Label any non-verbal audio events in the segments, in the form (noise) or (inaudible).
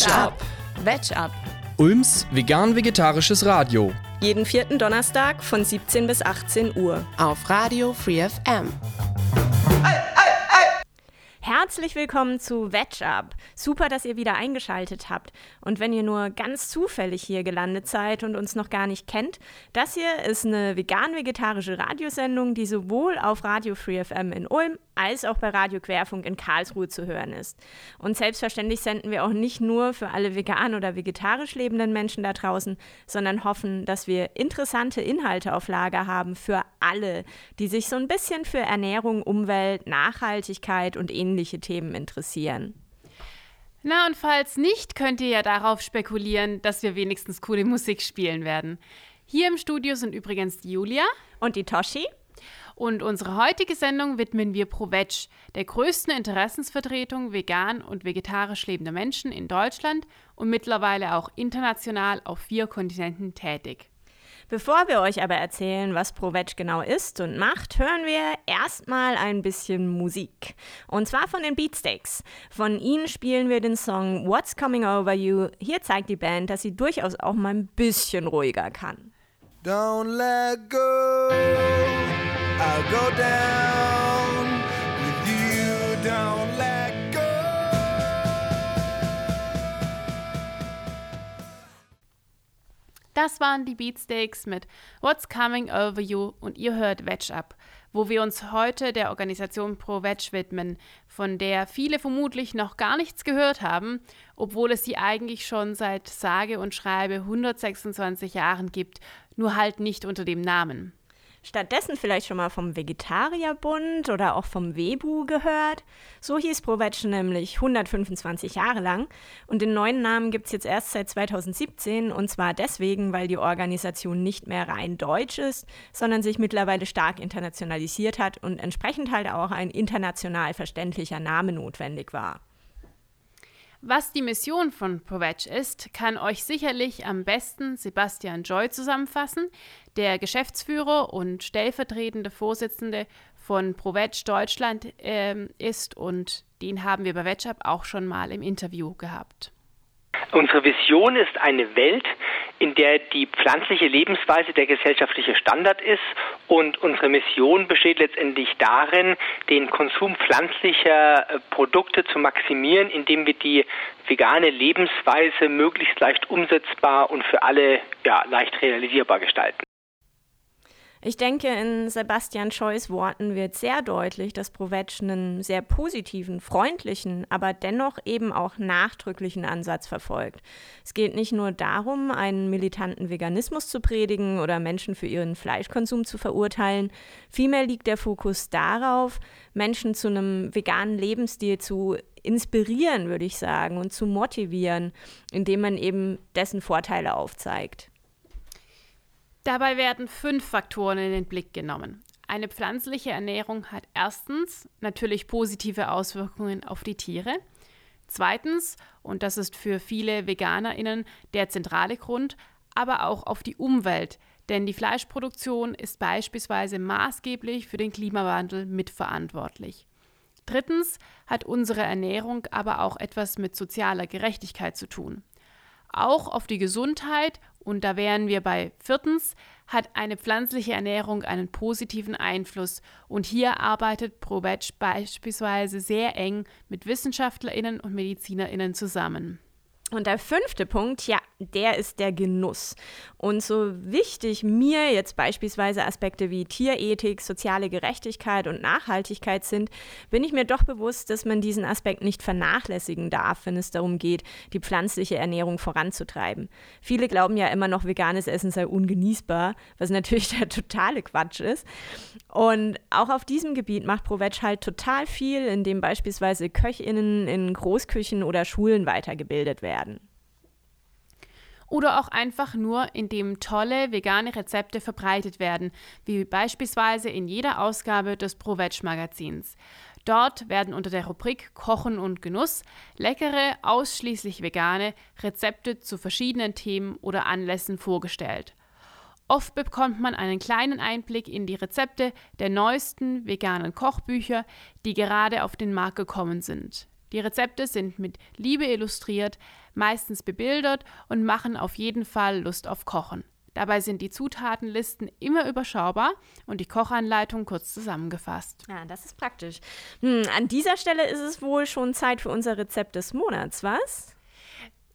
Veg Up. Veg Up. Ulms vegan-vegetarisches Radio. Jeden vierten Donnerstag von 17 bis 18 Uhr. Auf Radio Free FM. Herzlich willkommen zu Veg Up. Super, dass ihr wieder eingeschaltet habt. Und wenn ihr nur ganz zufällig hier gelandet seid und uns noch gar nicht kennt, das hier ist eine vegan-vegetarische Radiosendung, die sowohl auf Radio Free FM in Ulm als auch bei Radio Querfunk in Karlsruhe zu hören ist. Und selbstverständlich senden wir auch nicht nur für alle vegan oder vegetarisch lebenden Menschen da draußen, sondern hoffen, dass wir interessante Inhalte auf Lager haben für alle, die sich so ein bisschen für Ernährung, Umwelt, Nachhaltigkeit und ähnliche Themen interessieren. Na und falls nicht, könnt ihr ja darauf spekulieren, dass wir wenigstens coole Musik spielen werden. Hier im Studio sind übrigens die Julia und die Toshi. Und unsere heutige Sendung widmen wir ProVeg, der größten Interessensvertretung vegan und vegetarisch lebender Menschen in Deutschland und mittlerweile auch international auf vier Kontinenten tätig. Bevor wir euch aber erzählen, was ProVeg genau ist und macht, hören wir erstmal ein bisschen Musik. Und zwar von den Beatsteaks. Von ihnen spielen wir den Song What's Coming Over You. Hier zeigt die Band, dass sie durchaus auch mal ein bisschen ruhiger kann. Don't let go. I'll go down with you, don't Das waren die Beatsteaks mit What's Coming Over You und ihr hört Veg Up, wo wir uns heute der Organisation Pro Veg widmen, von der viele vermutlich noch gar nichts gehört haben, obwohl es sie eigentlich schon seit sage und schreibe 126 Jahren gibt, nur halt nicht unter dem Namen. Stattdessen vielleicht schon mal vom Vegetarierbund oder auch vom Webu gehört. So hieß Provetsch nämlich 125 Jahre lang und den neuen Namen gibt es jetzt erst seit 2017 und zwar deswegen, weil die Organisation nicht mehr rein deutsch ist, sondern sich mittlerweile stark internationalisiert hat und entsprechend halt auch ein international verständlicher Name notwendig war. Was die Mission von ProVeg ist, kann euch sicherlich am besten Sebastian Joy zusammenfassen, der Geschäftsführer und stellvertretende Vorsitzende von ProVeg Deutschland äh, ist und den haben wir bei VegUp auch schon mal im Interview gehabt. Unsere Vision ist eine Welt, in der die pflanzliche Lebensweise der gesellschaftliche Standard ist und unsere Mission besteht letztendlich darin, den Konsum pflanzlicher äh, Produkte zu maximieren, indem wir die vegane Lebensweise möglichst leicht umsetzbar und für alle ja, leicht realisierbar gestalten. Ich denke, in Sebastian Scheus Worten wird sehr deutlich, dass Provetsch einen sehr positiven, freundlichen, aber dennoch eben auch nachdrücklichen Ansatz verfolgt. Es geht nicht nur darum, einen militanten Veganismus zu predigen oder Menschen für ihren Fleischkonsum zu verurteilen. Vielmehr liegt der Fokus darauf, Menschen zu einem veganen Lebensstil zu inspirieren, würde ich sagen, und zu motivieren, indem man eben dessen Vorteile aufzeigt. Dabei werden fünf Faktoren in den Blick genommen. Eine pflanzliche Ernährung hat erstens natürlich positive Auswirkungen auf die Tiere. Zweitens, und das ist für viele Veganerinnen der zentrale Grund, aber auch auf die Umwelt, denn die Fleischproduktion ist beispielsweise maßgeblich für den Klimawandel mitverantwortlich. Drittens hat unsere Ernährung aber auch etwas mit sozialer Gerechtigkeit zu tun. Auch auf die Gesundheit und da wären wir bei viertens, hat eine pflanzliche Ernährung einen positiven Einfluss. Und hier arbeitet ProVeg beispielsweise sehr eng mit WissenschaftlerInnen und MedizinerInnen zusammen. Und der fünfte Punkt, ja, der ist der Genuss. Und so wichtig mir jetzt beispielsweise Aspekte wie Tierethik, soziale Gerechtigkeit und Nachhaltigkeit sind, bin ich mir doch bewusst, dass man diesen Aspekt nicht vernachlässigen darf, wenn es darum geht, die pflanzliche Ernährung voranzutreiben. Viele glauben ja immer noch, veganes Essen sei ungenießbar, was natürlich (laughs) der totale Quatsch ist. Und auch auf diesem Gebiet macht ProVeg halt total viel, indem beispielsweise KöchInnen in Großküchen oder Schulen weitergebildet werden werden. Oder auch einfach nur, indem tolle vegane Rezepte verbreitet werden, wie beispielsweise in jeder Ausgabe des ProVeg-Magazins. Dort werden unter der Rubrik Kochen und Genuss leckere, ausschließlich vegane Rezepte zu verschiedenen Themen oder Anlässen vorgestellt. Oft bekommt man einen kleinen Einblick in die Rezepte der neuesten veganen Kochbücher, die gerade auf den Markt gekommen sind. Die Rezepte sind mit Liebe illustriert, meistens bebildert und machen auf jeden Fall Lust auf Kochen. Dabei sind die Zutatenlisten immer überschaubar und die Kochanleitung kurz zusammengefasst. Ja, das ist praktisch. Hm, an dieser Stelle ist es wohl schon Zeit für unser Rezept des Monats, was?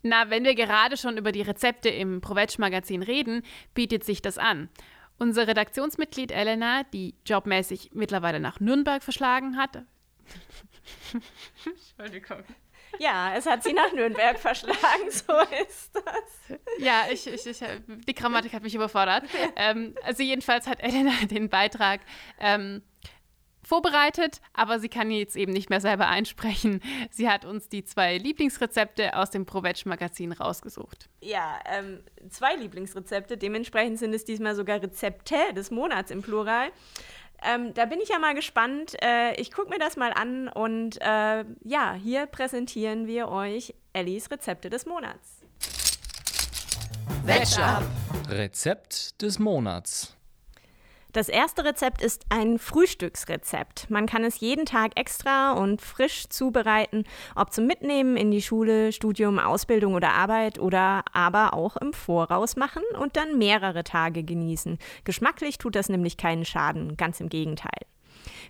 Na, wenn wir gerade schon über die Rezepte im Provetsch-Magazin reden, bietet sich das an. Unser Redaktionsmitglied Elena, die jobmäßig mittlerweile nach Nürnberg verschlagen hat. (laughs) Entschuldigung. Ja, es hat sie nach Nürnberg verschlagen, so ist das. Ja, ich, ich, ich, die Grammatik hat mich überfordert. Ähm, also jedenfalls hat Elena (laughs) den Beitrag ähm, vorbereitet, aber sie kann jetzt eben nicht mehr selber einsprechen. Sie hat uns die zwei Lieblingsrezepte aus dem Provetsch-Magazin rausgesucht. Ja, ähm, zwei Lieblingsrezepte. Dementsprechend sind es diesmal sogar Rezepte des Monats im Plural. Ähm, da bin ich ja mal gespannt. Äh, ich gucke mir das mal an und äh, ja, hier präsentieren wir euch Ellis Rezepte des Monats. Wetchup. Rezept des Monats. Das erste Rezept ist ein Frühstücksrezept. Man kann es jeden Tag extra und frisch zubereiten, ob zum Mitnehmen in die Schule, Studium, Ausbildung oder Arbeit oder aber auch im Voraus machen und dann mehrere Tage genießen. Geschmacklich tut das nämlich keinen Schaden, ganz im Gegenteil.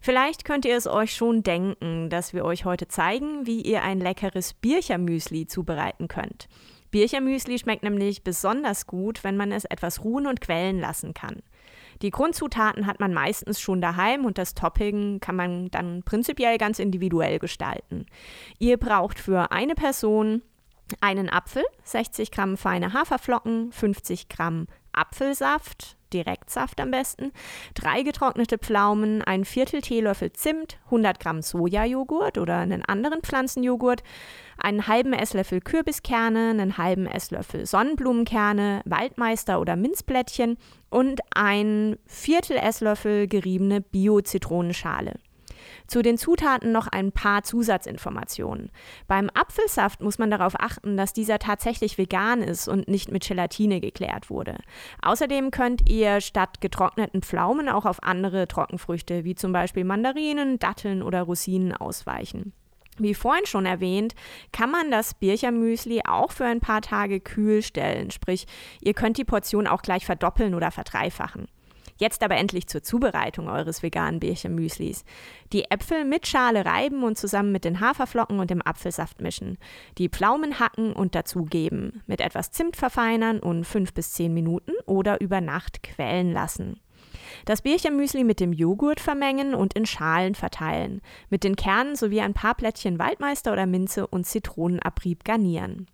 Vielleicht könnt ihr es euch schon denken, dass wir euch heute zeigen, wie ihr ein leckeres Birchermüsli zubereiten könnt. Birchermüsli schmeckt nämlich besonders gut, wenn man es etwas ruhen und quellen lassen kann. Die Grundzutaten hat man meistens schon daheim und das Topping kann man dann prinzipiell ganz individuell gestalten. Ihr braucht für eine Person einen Apfel, 60 Gramm feine Haferflocken, 50 Gramm Apfelsaft, Direktsaft am besten, drei getrocknete Pflaumen, ein Viertel Teelöffel Zimt, 100 Gramm Sojajoghurt oder einen anderen Pflanzenjoghurt, einen halben Esslöffel Kürbiskerne, einen halben Esslöffel Sonnenblumenkerne, Waldmeister oder Minzblättchen und ein Viertel Esslöffel geriebene Bio-Zitronenschale. Zu den Zutaten noch ein paar Zusatzinformationen. Beim Apfelsaft muss man darauf achten, dass dieser tatsächlich vegan ist und nicht mit Gelatine geklärt wurde. Außerdem könnt ihr statt getrockneten Pflaumen auch auf andere Trockenfrüchte wie zum Beispiel Mandarinen, Datteln oder Rosinen ausweichen. Wie vorhin schon erwähnt, kann man das Birchermüsli auch für ein paar Tage kühl stellen, sprich, ihr könnt die Portion auch gleich verdoppeln oder verdreifachen. Jetzt aber endlich zur Zubereitung eures veganen Bärchenmüslis. Die Äpfel mit Schale reiben und zusammen mit den Haferflocken und dem Apfelsaft mischen. Die Pflaumen hacken und dazugeben. Mit etwas Zimt verfeinern und fünf bis zehn Minuten oder über Nacht quellen lassen. Das Bärchenmüsli mit dem Joghurt vermengen und in Schalen verteilen. Mit den Kernen sowie ein paar Plättchen Waldmeister oder Minze und Zitronenabrieb garnieren.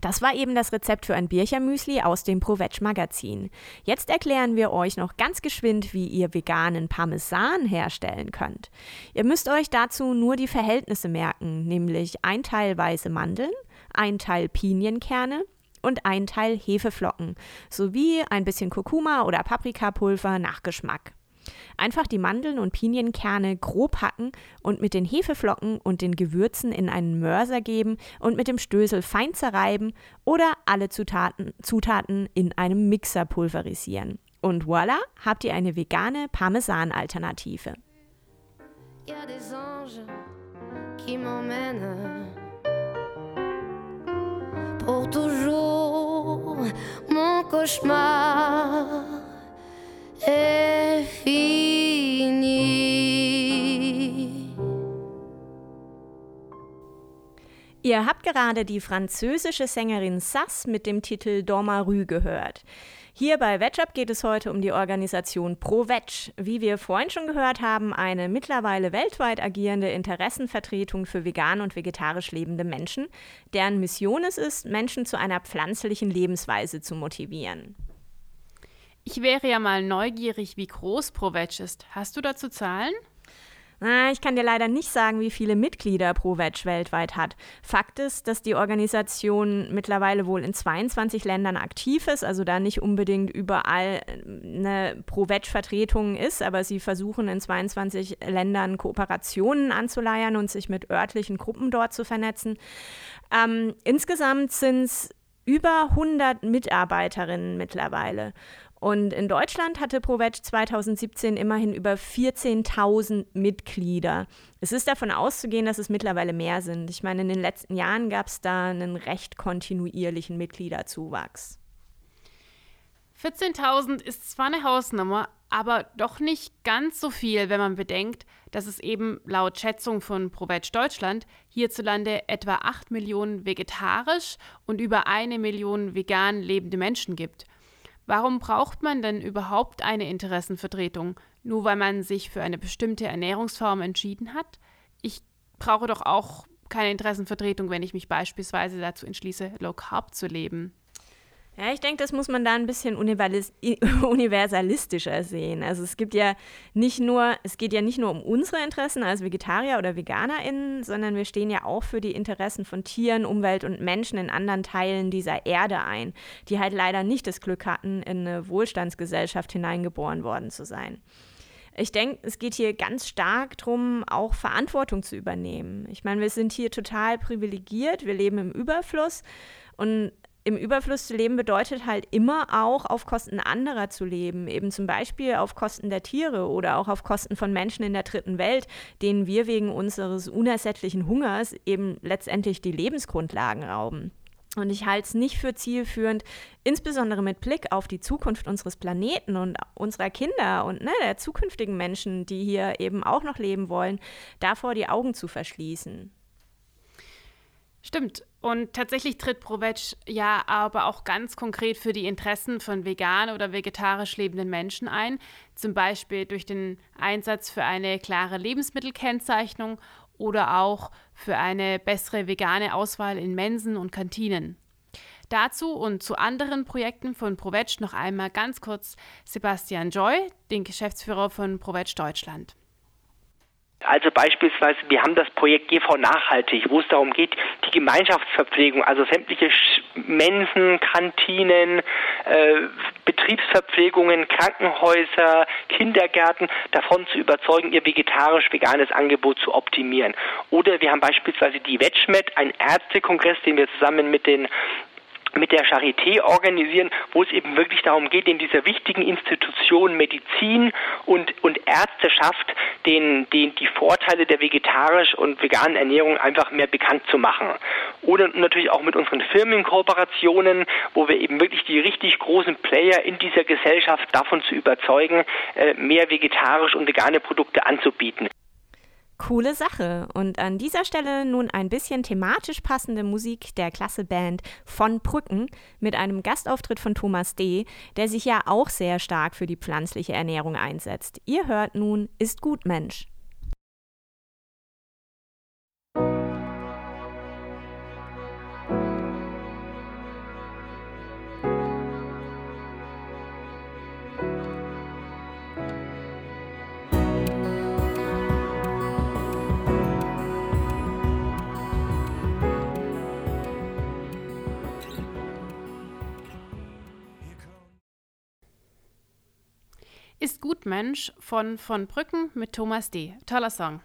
Das war eben das Rezept für ein Birchermüsli aus dem Provetsch Magazin. Jetzt erklären wir euch noch ganz geschwind, wie ihr veganen Parmesan herstellen könnt. Ihr müsst euch dazu nur die Verhältnisse merken, nämlich ein Teil weiße Mandeln, ein Teil Pinienkerne, und ein Teil Hefeflocken sowie ein bisschen Kurkuma oder Paprikapulver nach Geschmack. Einfach die Mandeln und Pinienkerne grob hacken und mit den Hefeflocken und den Gewürzen in einen Mörser geben und mit dem Stößel fein zerreiben oder alle Zutaten, Zutaten in einem Mixer pulverisieren. Und voilà, habt ihr eine vegane Parmesan-Alternative. Pour toujours. Mon cauchemar est fini. Ihr habt gerade die französische Sängerin Sass mit dem Titel Dormarue gehört. Hier bei VegUp geht es heute um die Organisation ProVeg. Wie wir vorhin schon gehört haben, eine mittlerweile weltweit agierende Interessenvertretung für vegan und vegetarisch lebende Menschen, deren Mission es ist, Menschen zu einer pflanzlichen Lebensweise zu motivieren. Ich wäre ja mal neugierig, wie groß ProVeg ist. Hast du dazu Zahlen? Ich kann dir leider nicht sagen, wie viele Mitglieder ProVeg weltweit hat. Fakt ist, dass die Organisation mittlerweile wohl in 22 Ländern aktiv ist, also da nicht unbedingt überall eine ProVeg-Vertretung ist, aber sie versuchen in 22 Ländern Kooperationen anzuleiern und sich mit örtlichen Gruppen dort zu vernetzen. Ähm, insgesamt sind es über 100 Mitarbeiterinnen mittlerweile. Und in Deutschland hatte ProVeg 2017 immerhin über 14.000 Mitglieder. Es ist davon auszugehen, dass es mittlerweile mehr sind. Ich meine, in den letzten Jahren gab es da einen recht kontinuierlichen Mitgliederzuwachs. 14.000 ist zwar eine Hausnummer, aber doch nicht ganz so viel, wenn man bedenkt, dass es eben laut Schätzung von ProVeg Deutschland hierzulande etwa 8 Millionen vegetarisch und über eine Million vegan lebende Menschen gibt. Warum braucht man denn überhaupt eine Interessenvertretung? Nur weil man sich für eine bestimmte Ernährungsform entschieden hat? Ich brauche doch auch keine Interessenvertretung, wenn ich mich beispielsweise dazu entschließe, Low Carb zu leben. Ja, ich denke, das muss man da ein bisschen (laughs) universalistischer sehen. Also es gibt ja nicht nur, es geht ja nicht nur um unsere Interessen als Vegetarier oder VeganerInnen, sondern wir stehen ja auch für die Interessen von Tieren, Umwelt und Menschen in anderen Teilen dieser Erde ein, die halt leider nicht das Glück hatten, in eine Wohlstandsgesellschaft hineingeboren worden zu sein. Ich denke, es geht hier ganz stark darum, auch Verantwortung zu übernehmen. Ich meine, wir sind hier total privilegiert, wir leben im Überfluss und im Überfluss zu leben bedeutet halt immer auch auf Kosten anderer zu leben, eben zum Beispiel auf Kosten der Tiere oder auch auf Kosten von Menschen in der dritten Welt, denen wir wegen unseres unersättlichen Hungers eben letztendlich die Lebensgrundlagen rauben. Und ich halte es nicht für zielführend, insbesondere mit Blick auf die Zukunft unseres Planeten und unserer Kinder und ne, der zukünftigen Menschen, die hier eben auch noch leben wollen, davor die Augen zu verschließen. Stimmt. Und tatsächlich tritt ProVeg ja aber auch ganz konkret für die Interessen von vegan oder vegetarisch lebenden Menschen ein, zum Beispiel durch den Einsatz für eine klare Lebensmittelkennzeichnung oder auch für eine bessere vegane Auswahl in Mensen und Kantinen. Dazu und zu anderen Projekten von ProVeg noch einmal ganz kurz Sebastian Joy, den Geschäftsführer von ProVeg Deutschland. Also beispielsweise, wir haben das Projekt GV Nachhaltig, wo es darum geht, die Gemeinschaftsverpflegung, also sämtliche Mensen, Kantinen, äh, Betriebsverpflegungen, Krankenhäuser, Kindergärten davon zu überzeugen, ihr vegetarisch-veganes Angebot zu optimieren. Oder wir haben beispielsweise die VegMed, ein Ärztekongress, den wir zusammen mit den mit der Charité organisieren, wo es eben wirklich darum geht, in dieser wichtigen Institution Medizin und, und Ärzteschaft den, den, die Vorteile der vegetarisch und veganen Ernährung einfach mehr bekannt zu machen. Oder natürlich auch mit unseren Firmenkooperationen, wo wir eben wirklich die richtig großen Player in dieser Gesellschaft davon zu überzeugen, äh, mehr vegetarisch und vegane Produkte anzubieten. Coole Sache. Und an dieser Stelle nun ein bisschen thematisch passende Musik der Klasseband von Brücken mit einem Gastauftritt von Thomas D., der sich ja auch sehr stark für die pflanzliche Ernährung einsetzt. Ihr hört nun Ist gut Mensch. Gutmensch von von Brücken mit Thomas D. Toller Song.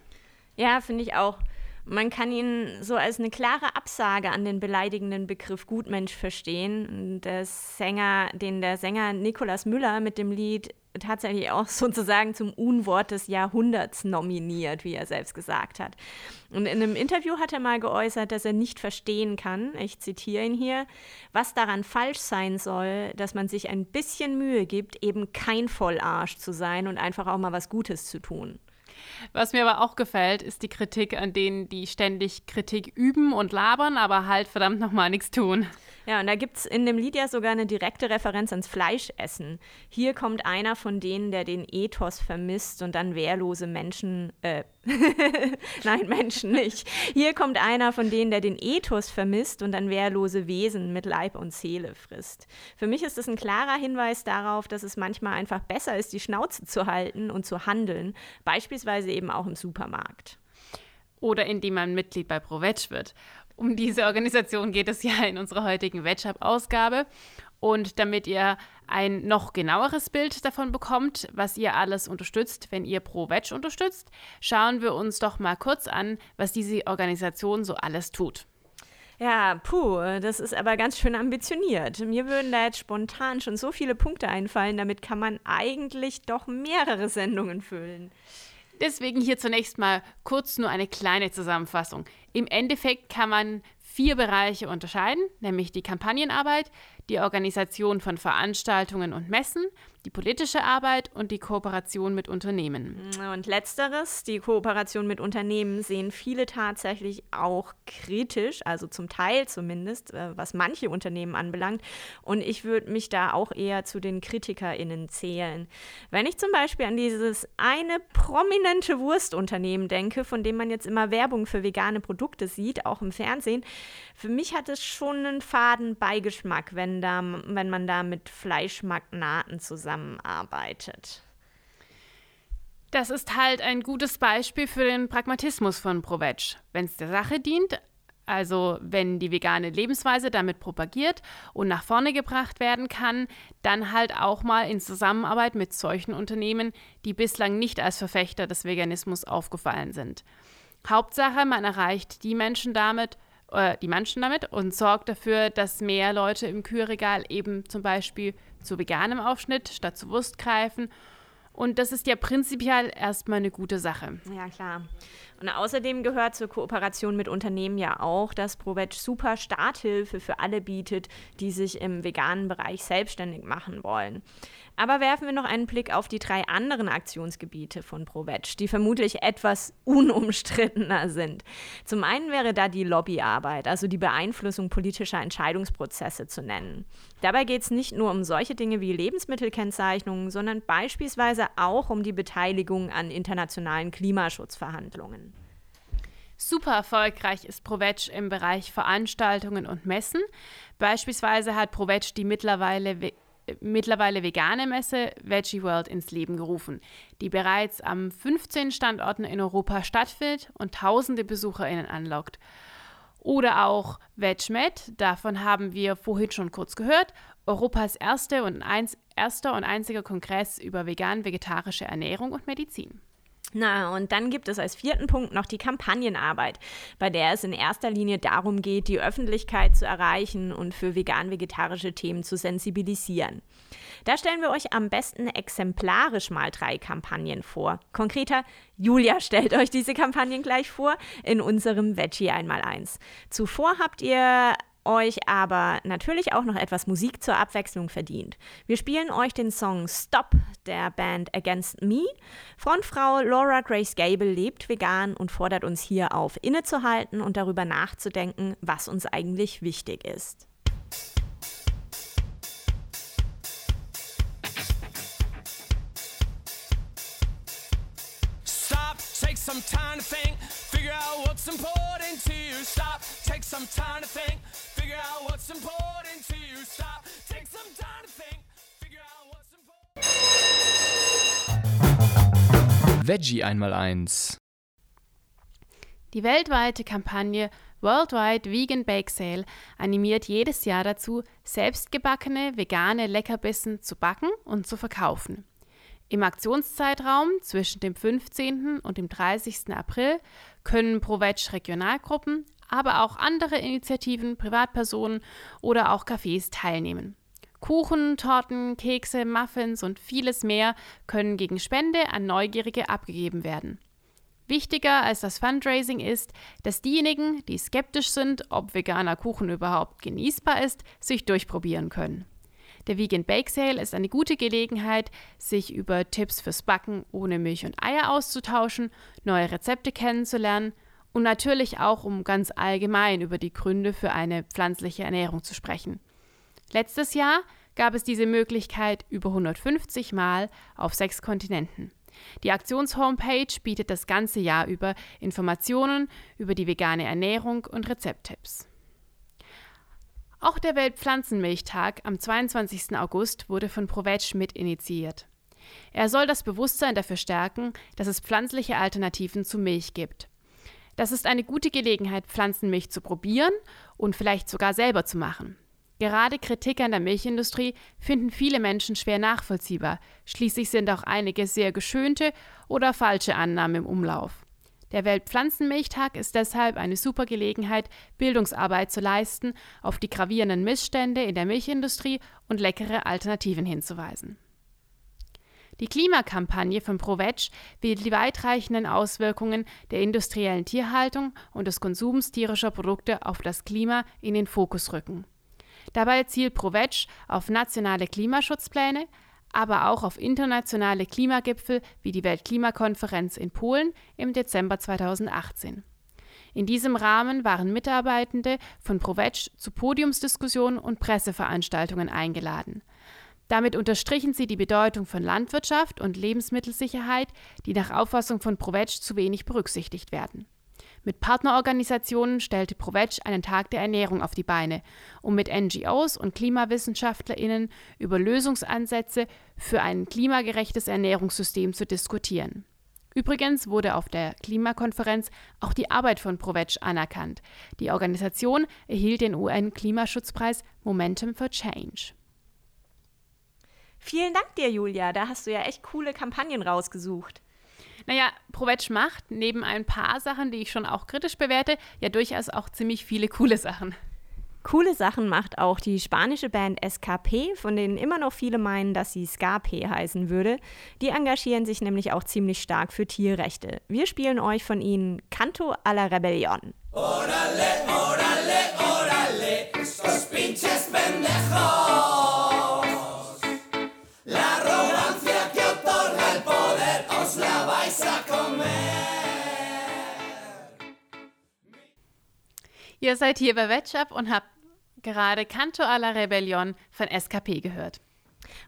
Ja, finde ich auch. Man kann ihn so als eine klare Absage an den beleidigenden Begriff Gutmensch verstehen. Der Sänger, den der Sänger Nikolaus Müller mit dem Lied tatsächlich auch (laughs) sozusagen zum Unwort des Jahrhunderts nominiert, wie er selbst gesagt hat. Und in einem Interview hat er mal geäußert, dass er nicht verstehen kann, ich zitiere ihn hier, was daran falsch sein soll, dass man sich ein bisschen Mühe gibt, eben kein Vollarsch zu sein und einfach auch mal was Gutes zu tun. Was mir aber auch gefällt, ist die Kritik an denen, die ständig Kritik üben und labern, aber halt verdammt nochmal nichts tun. Ja, und da gibt es in dem Lied ja sogar eine direkte Referenz ans Fleischessen. Hier kommt einer von denen, der den Ethos vermisst und dann wehrlose Menschen, äh, (laughs) nein, Menschen nicht. Hier kommt einer von denen, der den Ethos vermisst und dann wehrlose Wesen mit Leib und Seele frisst. Für mich ist das ein klarer Hinweis darauf, dass es manchmal einfach besser ist, die Schnauze zu halten und zu handeln, beispielsweise eben auch im Supermarkt. Oder indem man Mitglied bei ProVeg wird. Um diese Organisation geht es ja in unserer heutigen WetShop-Ausgabe. Und damit ihr ein noch genaueres Bild davon bekommt, was ihr alles unterstützt, wenn ihr Pro Veg unterstützt, schauen wir uns doch mal kurz an, was diese Organisation so alles tut. Ja, puh, das ist aber ganz schön ambitioniert. Mir würden da jetzt spontan schon so viele Punkte einfallen, damit kann man eigentlich doch mehrere Sendungen füllen. Deswegen hier zunächst mal kurz nur eine kleine Zusammenfassung. Im Endeffekt kann man vier Bereiche unterscheiden, nämlich die Kampagnenarbeit, die Organisation von Veranstaltungen und Messen, die politische Arbeit und die Kooperation mit Unternehmen. Und letzteres, die Kooperation mit Unternehmen, sehen viele tatsächlich auch kritisch, also zum Teil zumindest, äh, was manche Unternehmen anbelangt. Und ich würde mich da auch eher zu den KritikerInnen zählen. Wenn ich zum Beispiel an dieses eine prominente Wurstunternehmen denke, von dem man jetzt immer Werbung für vegane Produkte sieht, auch im Fernsehen, für mich hat es schon einen faden Beigeschmack, wenn, da, wenn man da mit Fleischmagnaten zusammenarbeitet. Das ist halt ein gutes Beispiel für den Pragmatismus von Provetsch. Wenn es der Sache dient, also wenn die vegane Lebensweise damit propagiert und nach vorne gebracht werden kann, dann halt auch mal in Zusammenarbeit mit solchen Unternehmen, die bislang nicht als Verfechter des Veganismus aufgefallen sind. Hauptsache, man erreicht die Menschen damit, äh, die Menschen damit und sorgt dafür, dass mehr Leute im Kühlregal eben zum Beispiel zu veganem Aufschnitt statt zu Wurst greifen. Und das ist ja prinzipiell erstmal eine gute Sache. Ja, klar. Und außerdem gehört zur Kooperation mit Unternehmen ja auch, dass ProVeg super Starthilfe für alle bietet, die sich im veganen Bereich selbstständig machen wollen. Aber werfen wir noch einen Blick auf die drei anderen Aktionsgebiete von ProVeg, die vermutlich etwas unumstrittener sind. Zum einen wäre da die Lobbyarbeit, also die Beeinflussung politischer Entscheidungsprozesse zu nennen. Dabei geht es nicht nur um solche Dinge wie Lebensmittelkennzeichnungen, sondern beispielsweise auch um die Beteiligung an internationalen Klimaschutzverhandlungen. Super erfolgreich ist Provetsch im Bereich Veranstaltungen und Messen. Beispielsweise hat Provetsch die mittlerweile mittlerweile vegane Messe Veggie World ins Leben gerufen, die bereits am 15 Standorten in Europa stattfindet und tausende BesucherInnen anlockt. Oder auch VegMed, davon haben wir vorhin schon kurz gehört, Europas erste und eins, erster und einziger Kongress über vegan-vegetarische Ernährung und Medizin. Na, und dann gibt es als vierten Punkt noch die Kampagnenarbeit, bei der es in erster Linie darum geht, die Öffentlichkeit zu erreichen und für vegan-vegetarische Themen zu sensibilisieren. Da stellen wir euch am besten exemplarisch mal drei Kampagnen vor. Konkreter, Julia (laughs) stellt euch diese Kampagnen gleich vor in unserem Veggie einmal eins. Zuvor habt ihr euch aber natürlich auch noch etwas Musik zur Abwechslung verdient. Wir spielen euch den Song Stop der Band Against Me. Frontfrau Laura Grace Gable lebt vegan und fordert uns hier auf, innezuhalten und darüber nachzudenken, was uns eigentlich wichtig ist. Stop, take some time to think, figure out what's important to you. Stop, take some time to think, Veggie einmal eins. Die weltweite Kampagne Worldwide Vegan Bake Sale animiert jedes Jahr dazu, selbstgebackene vegane Leckerbissen zu backen und zu verkaufen. Im Aktionszeitraum zwischen dem 15. und dem 30. April können ProVeg Regionalgruppen, aber auch andere Initiativen, Privatpersonen oder auch Cafés teilnehmen. Kuchen, Torten, Kekse, Muffins und vieles mehr können gegen Spende an Neugierige abgegeben werden. Wichtiger als das Fundraising ist, dass diejenigen, die skeptisch sind, ob veganer Kuchen überhaupt genießbar ist, sich durchprobieren können. Der Vegan Bake Sale ist eine gute Gelegenheit, sich über Tipps fürs Backen ohne Milch und Eier auszutauschen, neue Rezepte kennenzulernen und natürlich auch, um ganz allgemein über die Gründe für eine pflanzliche Ernährung zu sprechen. Letztes Jahr gab es diese Möglichkeit über 150 Mal auf sechs Kontinenten. Die Aktions-Homepage bietet das ganze Jahr über Informationen über die vegane Ernährung und Rezepttipps. Auch der Weltpflanzenmilchtag am 22. August wurde von Provetsch mit initiiert. Er soll das Bewusstsein dafür stärken, dass es pflanzliche Alternativen zu Milch gibt. Das ist eine gute Gelegenheit, Pflanzenmilch zu probieren und vielleicht sogar selber zu machen. Gerade Kritik an der Milchindustrie finden viele Menschen schwer nachvollziehbar. Schließlich sind auch einige sehr geschönte oder falsche Annahmen im Umlauf. Der Weltpflanzenmilchtag ist deshalb eine super Gelegenheit, Bildungsarbeit zu leisten, auf die gravierenden Missstände in der Milchindustrie und leckere Alternativen hinzuweisen. Die Klimakampagne von ProVeg will die weitreichenden Auswirkungen der industriellen Tierhaltung und des Konsums tierischer Produkte auf das Klima in den Fokus rücken. Dabei zielt ProVeg auf nationale Klimaschutzpläne, aber auch auf internationale Klimagipfel wie die Weltklimakonferenz in Polen im Dezember 2018. In diesem Rahmen waren Mitarbeitende von ProVeg zu Podiumsdiskussionen und Presseveranstaltungen eingeladen. Damit unterstrichen sie die Bedeutung von Landwirtschaft und Lebensmittelsicherheit, die nach Auffassung von ProVeg zu wenig berücksichtigt werden. Mit Partnerorganisationen stellte ProVeg einen Tag der Ernährung auf die Beine, um mit NGOs und KlimawissenschaftlerInnen über Lösungsansätze für ein klimagerechtes Ernährungssystem zu diskutieren. Übrigens wurde auf der Klimakonferenz auch die Arbeit von ProVeg anerkannt. Die Organisation erhielt den UN-Klimaschutzpreis Momentum for Change. Vielen Dank dir, Julia. Da hast du ja echt coole Kampagnen rausgesucht. Naja, Provetsch macht neben ein paar Sachen, die ich schon auch kritisch bewerte, ja durchaus auch ziemlich viele coole Sachen. Coole Sachen macht auch die spanische Band SKP, von denen immer noch viele meinen, dass sie Skape heißen würde. Die engagieren sich nämlich auch ziemlich stark für Tierrechte. Wir spielen euch von ihnen Canto a la Rebellion. Órale, órale, órale, estos pinches pendejos. Ihr seid hier bei Wetchup und habt gerade Canto a la Rebellion von SKP gehört.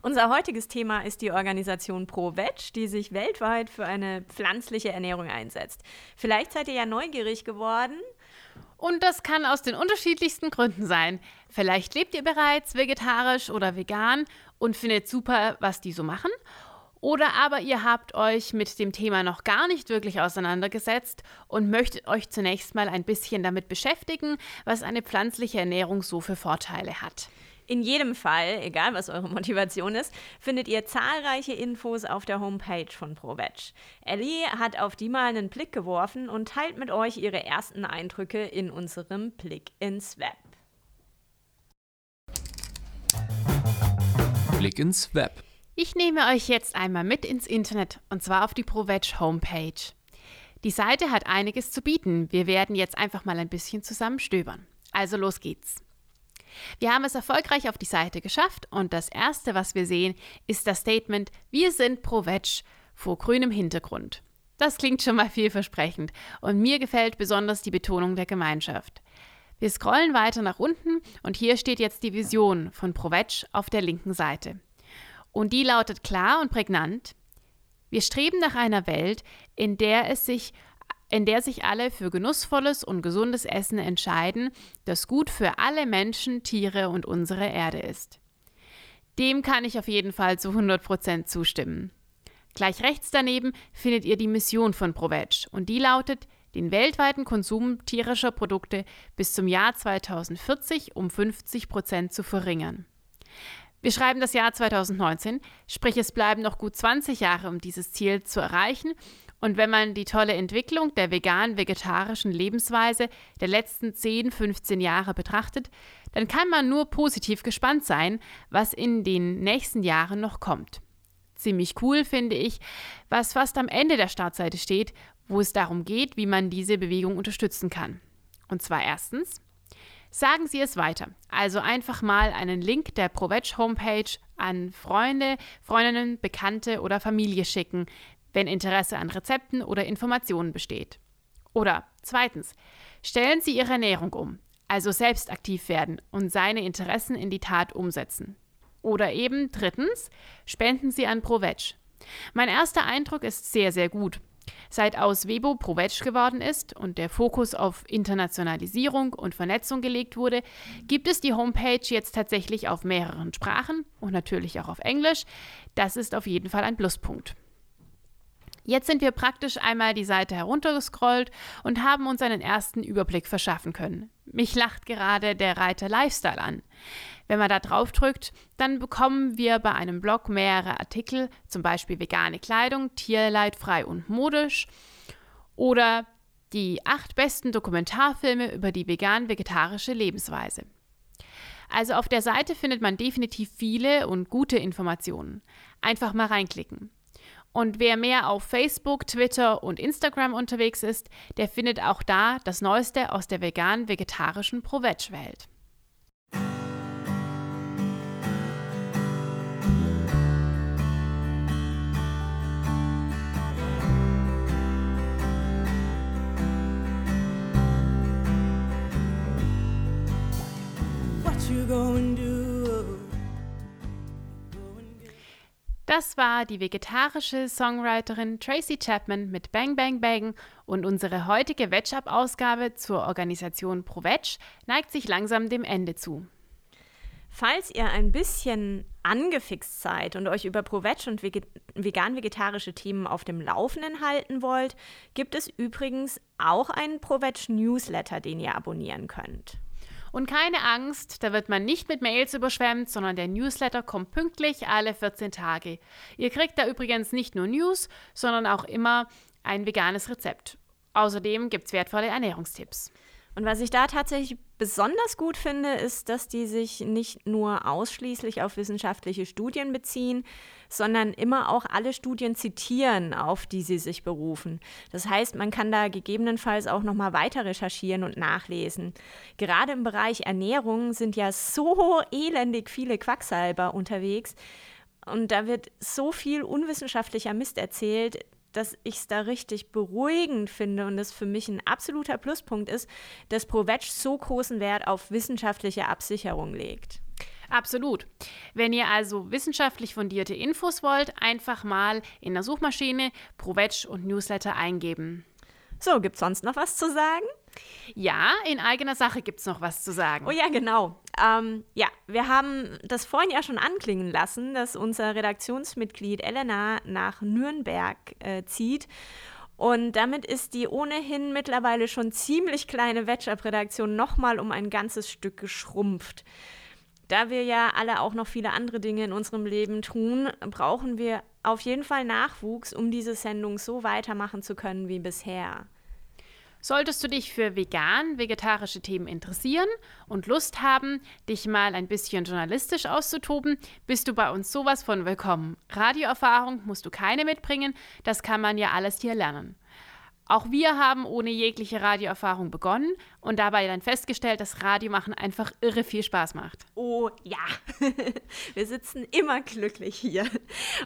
Unser heutiges Thema ist die Organisation ProVeg, die sich weltweit für eine pflanzliche Ernährung einsetzt. Vielleicht seid ihr ja neugierig geworden. Und das kann aus den unterschiedlichsten Gründen sein. Vielleicht lebt ihr bereits vegetarisch oder vegan und findet super, was die so machen. Oder aber ihr habt euch mit dem Thema noch gar nicht wirklich auseinandergesetzt und möchtet euch zunächst mal ein bisschen damit beschäftigen, was eine pflanzliche Ernährung so für Vorteile hat. In jedem Fall, egal was eure Motivation ist, findet ihr zahlreiche Infos auf der Homepage von ProVeg. Ellie hat auf die mal einen Blick geworfen und teilt mit euch ihre ersten Eindrücke in unserem Blick ins Web. Blick ins Web. Ich nehme euch jetzt einmal mit ins Internet und zwar auf die ProVeg Homepage. Die Seite hat einiges zu bieten. Wir werden jetzt einfach mal ein bisschen zusammen stöbern. Also los geht's. Wir haben es erfolgreich auf die Seite geschafft und das erste, was wir sehen, ist das Statement Wir sind ProVeg vor grünem Hintergrund. Das klingt schon mal vielversprechend und mir gefällt besonders die Betonung der Gemeinschaft. Wir scrollen weiter nach unten und hier steht jetzt die Vision von ProVeg auf der linken Seite. Und die lautet klar und prägnant: Wir streben nach einer Welt, in der es sich in der sich alle für genussvolles und gesundes Essen entscheiden, das gut für alle Menschen, Tiere und unsere Erde ist. Dem kann ich auf jeden Fall zu 100% zustimmen. Gleich rechts daneben findet ihr die Mission von ProVeg und die lautet, den weltweiten Konsum tierischer Produkte bis zum Jahr 2040 um 50 Prozent zu verringern. Wir schreiben das Jahr 2019, sprich es bleiben noch gut 20 Jahre, um dieses Ziel zu erreichen. Und wenn man die tolle Entwicklung der vegan-vegetarischen Lebensweise der letzten 10, 15 Jahre betrachtet, dann kann man nur positiv gespannt sein, was in den nächsten Jahren noch kommt. Ziemlich cool finde ich, was fast am Ende der Startseite steht, wo es darum geht, wie man diese Bewegung unterstützen kann. Und zwar erstens, sagen Sie es weiter. Also einfach mal einen Link der ProVeg Homepage an Freunde, Freundinnen, Bekannte oder Familie schicken, wenn Interesse an Rezepten oder Informationen besteht. Oder zweitens, stellen Sie Ihre Ernährung um, also selbst aktiv werden und seine Interessen in die Tat umsetzen. Oder eben drittens, spenden Sie an ProVeg. Mein erster Eindruck ist sehr, sehr gut. Seit aus Webo ProVeg geworden ist und der Fokus auf Internationalisierung und Vernetzung gelegt wurde, gibt es die Homepage jetzt tatsächlich auf mehreren Sprachen und natürlich auch auf Englisch. Das ist auf jeden Fall ein Pluspunkt. Jetzt sind wir praktisch einmal die Seite heruntergescrollt und haben uns einen ersten Überblick verschaffen können. Mich lacht gerade der Reiter Lifestyle an. Wenn man da drauf drückt, dann bekommen wir bei einem Blog mehrere Artikel, zum Beispiel vegane Kleidung, tierleidfrei und modisch oder Die acht besten Dokumentarfilme über die vegan-vegetarische Lebensweise. Also auf der Seite findet man definitiv viele und gute Informationen. Einfach mal reinklicken. Und wer mehr auf Facebook, Twitter und Instagram unterwegs ist, der findet auch da das Neueste aus der vegan-vegetarischen Pro-Veg-Welt. You gonna do? Das war die vegetarische Songwriterin Tracy Chapman mit Bang Bang Bang und unsere heutige Veg-Up-Ausgabe zur Organisation ProVeg neigt sich langsam dem Ende zu. Falls ihr ein bisschen angefixt seid und euch über ProVeg und vege vegan-vegetarische Themen auf dem Laufenden halten wollt, gibt es übrigens auch einen ProVeg Newsletter, den ihr abonnieren könnt. Und keine Angst, da wird man nicht mit Mails überschwemmt, sondern der Newsletter kommt pünktlich alle 14 Tage. Ihr kriegt da übrigens nicht nur News, sondern auch immer ein veganes Rezept. Außerdem gibt es wertvolle Ernährungstipps. Und was ich da tatsächlich besonders gut finde, ist, dass die sich nicht nur ausschließlich auf wissenschaftliche Studien beziehen, sondern immer auch alle Studien zitieren, auf die sie sich berufen. Das heißt, man kann da gegebenenfalls auch noch mal weiter recherchieren und nachlesen. Gerade im Bereich Ernährung sind ja so elendig viele Quacksalber unterwegs und da wird so viel unwissenschaftlicher Mist erzählt, dass ich es da richtig beruhigend finde und es für mich ein absoluter Pluspunkt ist, dass ProVeg so großen Wert auf wissenschaftliche Absicherung legt. Absolut. Wenn ihr also wissenschaftlich fundierte Infos wollt, einfach mal in der Suchmaschine ProVeg und Newsletter eingeben. So, gibt's sonst noch was zu sagen? Ja, in eigener Sache gibt es noch was zu sagen. Oh ja, genau. Ähm, ja, wir haben das vorhin ja schon anklingen lassen, dass unser Redaktionsmitglied Elena nach Nürnberg äh, zieht. Und damit ist die ohnehin mittlerweile schon ziemlich kleine Wetchup-Redaktion nochmal um ein ganzes Stück geschrumpft. Da wir ja alle auch noch viele andere Dinge in unserem Leben tun, brauchen wir auf jeden Fall Nachwuchs, um diese Sendung so weitermachen zu können wie bisher. Solltest du dich für vegan-vegetarische Themen interessieren und Lust haben, dich mal ein bisschen journalistisch auszutoben, bist du bei uns sowas von willkommen. Radioerfahrung musst du keine mitbringen, das kann man ja alles hier lernen. Auch wir haben ohne jegliche Radioerfahrung begonnen und dabei dann festgestellt, dass Radiomachen einfach irre viel Spaß macht. Oh ja, (laughs) wir sitzen immer glücklich hier.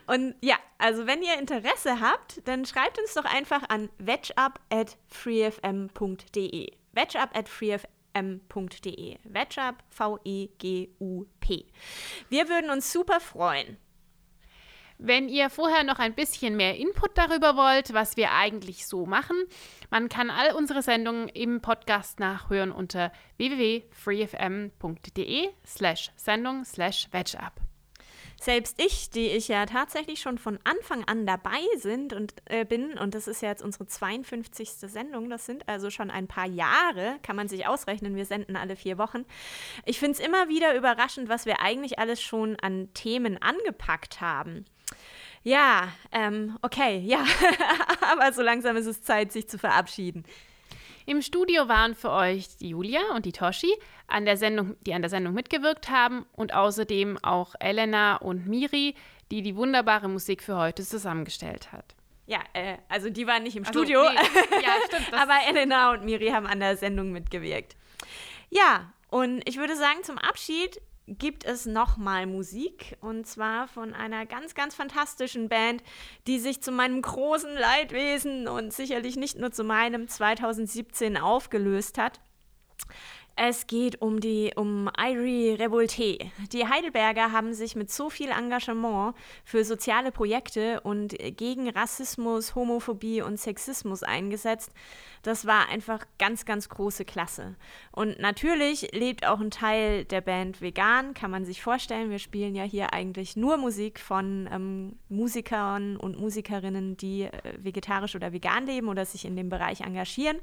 Und ja, also wenn ihr Interesse habt, dann schreibt uns doch einfach an vetchup at freefm.de. Vetchup at freefm.de. Vetchup, V-E-G-U-P. Wir würden uns super freuen. Wenn ihr vorher noch ein bisschen mehr Input darüber wollt, was wir eigentlich so machen, man kann all unsere Sendungen im Podcast nachhören unter www.freefm.de slash Sendung slash Wedgeup. Selbst ich, die ich ja tatsächlich schon von Anfang an dabei sind und äh, bin, und das ist ja jetzt unsere 52. Sendung, das sind also schon ein paar Jahre, kann man sich ausrechnen, wir senden alle vier Wochen. Ich finde es immer wieder überraschend, was wir eigentlich alles schon an Themen angepackt haben. Ja, ähm, okay, ja, (laughs) aber so langsam ist es Zeit, sich zu verabschieden. Im Studio waren für euch die Julia und die Toshi, an der Sendung, die an der Sendung mitgewirkt haben und außerdem auch Elena und Miri, die die wunderbare Musik für heute zusammengestellt hat. Ja, äh, also die waren nicht im Also, Studio, nee, ja, (laughs) stimmt, aber Elena und Miri haben an der Sendung mitgewirkt. Ja, und ich würde sagen, zum Abschied gibt es nochmal Musik und zwar von einer ganz, ganz fantastischen Band, die sich zu meinem großen Leidwesen und sicherlich nicht nur zu meinem 2017 aufgelöst hat. Es geht um die um Irie Revolté. Die Heidelberger haben sich mit so viel Engagement für soziale Projekte und gegen Rassismus, Homophobie und Sexismus eingesetzt. Das war einfach ganz, ganz große Klasse. Und natürlich lebt auch ein Teil der Band vegan, kann man sich vorstellen. Wir spielen ja hier eigentlich nur Musik von ähm, Musikern und Musikerinnen, die äh, vegetarisch oder vegan leben oder sich in dem Bereich engagieren.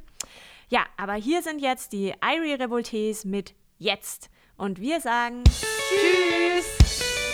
Ja, aber hier sind jetzt die Irie Revoltés mit Jetzt. Und wir sagen Tschüss!